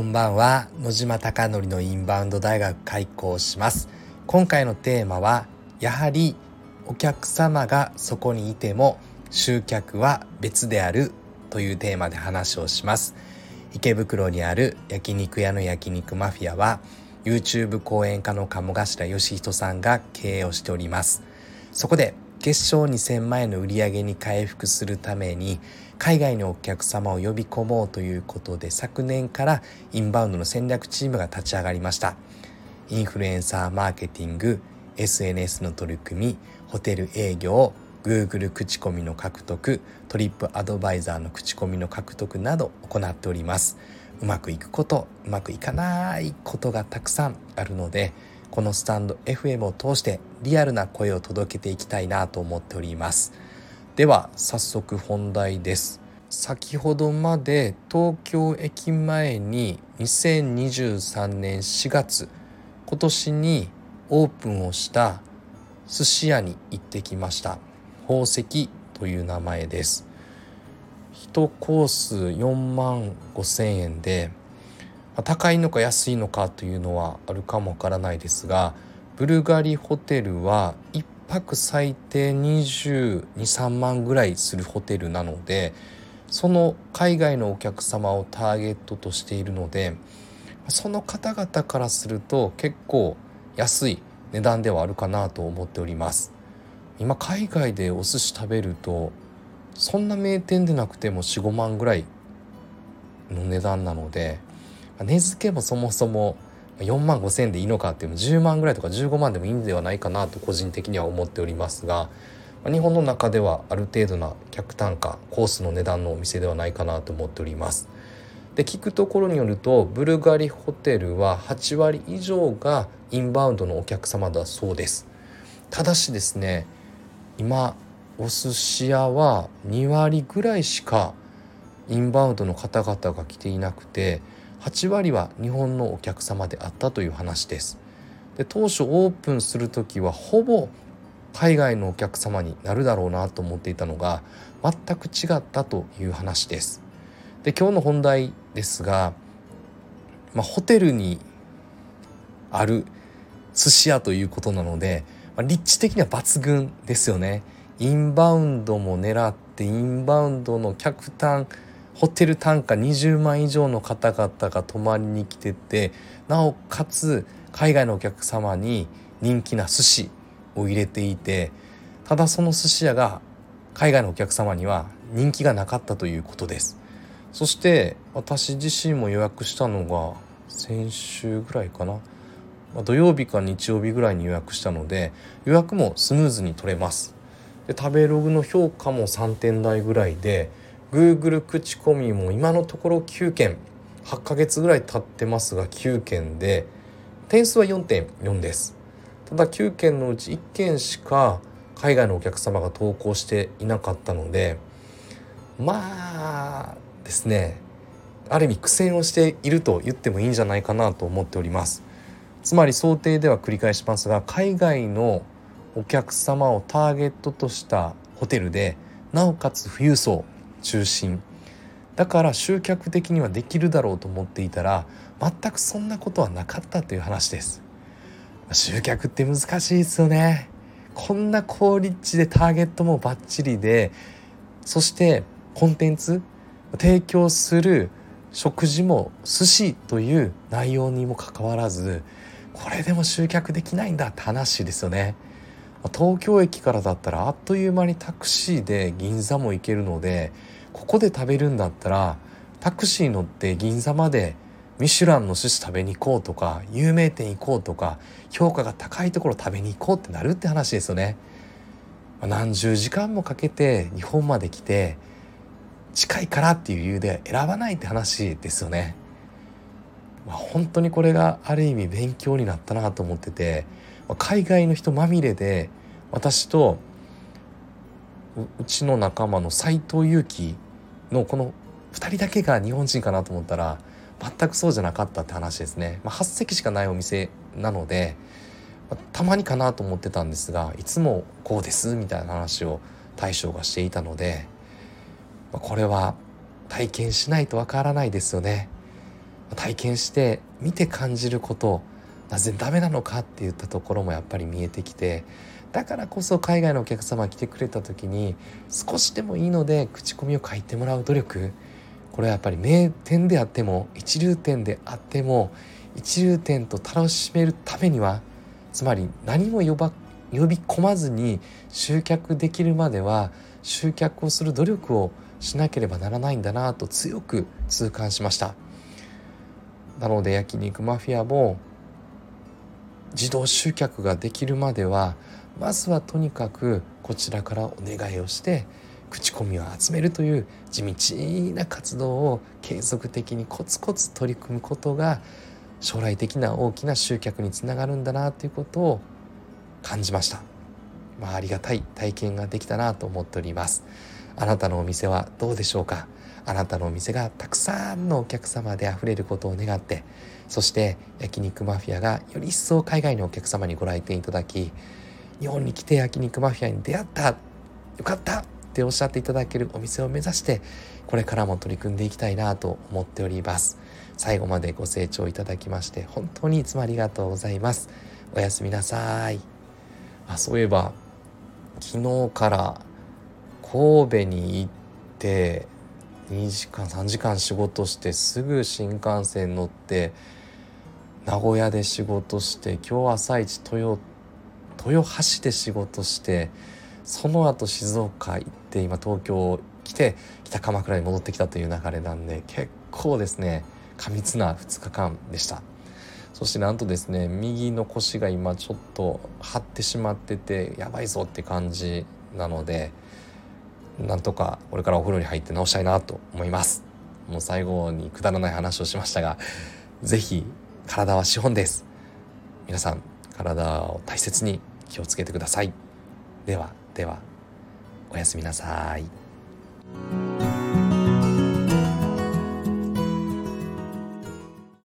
こんばんは。野島貴則のインバウンド大学開校します。今回のテーマはやはりお客様がそこにいても集客は別であるというテーマで話をします。池袋にある焼肉屋の焼肉マフィアは YouTube 講演家の鴨頭義人さんが経営をしております。そこで月賞2000万円の売り上げに回復するために海外のお客様を呼び込もうということで昨年からインバウンドの戦略チームが立ち上がりました。インフルエンサーマーケティング SNS の取り組みホテル営業 Google 口コミの獲得トリップアドバイザーの口コミの獲得など行っております。うまくいくことうまくいかないことがたくさんあるのでこのスタンド FM を通してリアルな声を届けていきたいなと思っております。では早速本題です。先ほどまで東京駅前に2023年4月今年にオープンをした寿司屋に行ってきました。宝石という名前です。1コース4万5千円で高いのか安いのかというのはあるかもわからないですがブルガリホテルは1泊最低223万ぐらいするホテルなのでその海外のお客様をターゲットとしているのでその方々からすると結構安い値段ではあるかなと思っております。今海外でお寿司食べるとそんな名店でなくても45万ぐらいの値段なので値付けもそもそも4万5千円でいいのかっていうの10万ぐらいとか15万でもいいんではないかなと個人的には思っておりますが日本の中ではある程度な客単価コースの値段のお店ではないかなと思っております。で聞くところによるとブルガリホテルは8割以上がインバウンドのお客様だそうですただしですね今お寿司屋は2割ぐらいしかインバウンドの方々が来ていなくて8割は日本のお客様であったという話です。で当初オープンする時はほぼ海外のお客様になるだろうなと思っていたのが全く違ったという話です。で今日の本題ですが、まあ、ホテルにある寿司屋ということなので、まあ、立地的には抜群ですよね。インバウンドも狙ってインバウンドの客単ホテル単価20万以上の方々が泊まりに来ててなおかつ海外のお客様に人気な寿司を入れていてただその寿司屋が海外のお客様には人気がなかったということです。そして私自身も予約したのが先週ぐらいかな。土曜日か日曜日ぐらいに予約したので予約もスムーズに取れます。で食べログの評価も3点台ぐらいで Google 口コミも今のところ9件8ヶ月ぐらい経ってますが9件で点数は4.4です。ただ9件のうち1件しか海外のお客様が投稿していなかったのでまあですねある意味苦戦をしていると言ってもいいんじゃないかなと思っております。つまり想定では繰り返しますが海外のお客様をターゲットとしたホテルでなおかつ富裕層中心。だから集客的にはできるだろうと思っていたら全くそんなことはなかったという話です。集客って難しいですよね。こんな高立地でターゲットもバッチリでそしてコンテンツ提供する食事も寿司という内容にもかかわらずこれでも集客できないんだって話ですよね。東京駅からだったらあっという間にタクシーで銀座も行けるのでここで食べるんだったらタクシー乗って銀座までミシュランの寿司食べに行こうとか有名店行こうとか評価が高いところ食べに行こうってなるって話ですよね。何十時間もかけて日本まで来て近いからっていう理由で選ばないって話ですよね。まあ、本当にこれがある意味勉強になったなと思ってて海外の人まみれで私とうちの仲間の斎藤佑樹のこの2人だけが日本人かなと思ったら全くそうじゃなかったって話ですね、まあ、8席しかないお店なので、まあ、たまにかなと思ってたんですがいつもこうですみたいな話を大将がしていたので、まあ、これは体験しないとわからないですよね。体験して見て感じることなぜダメなのかって言ったところもやっぱり見えてきてだからこそ海外のお客様が来てくれた時に少しでもいいので口コミを書いてもらう努力。これはやっぱり名店であっても一流店であっても一流店と楽しめるためにはつまり何も呼ば呼び込まずに集客できるまでは集客をする努力をしなければならないんだなと強く痛感しました。なので焼肉マフィアも自動集客ができるまではまずはとにかくこちらからお願いをして口コミを集めるという地道な活動を継続的にコツコツ取り組むことが将来的な大きな集客につながるんだなということを感じました、まあ、ありがたい体験ができたなと思っております。あなたのお店はどうでしょうか？あなたのお店がたくさんのお客様であふれることを願ってそして焼肉マフィアがより一層海外のお客様にご来店いただき日本に来て焼肉マフィアに出会ったよかったっておっしゃっていただけるお店を目指してこれからも取り組んでいきたいなと思っております。最後までご清聴いただきまして本当にいつもありがとうございます。おやすみなさい。あそういえば昨日から神戸に行って2時間3時間仕事してすぐ新幹線乗って名古屋で仕事して今日朝一豊豊橋で仕事してその後静岡行って今東京来て北鎌倉に戻ってきたという流れなんで結構ですね過密な2日間でした。そしてなんとですね右の腰が今ちょっと張ってしまっててやばいぞって感じなのでなんとかこれからお風呂に入って直したいなと思います。もう最後にくだらない話をしましたが是非体は資本です。皆さん体を大切に気をつけてください。ではではおやすみなさい。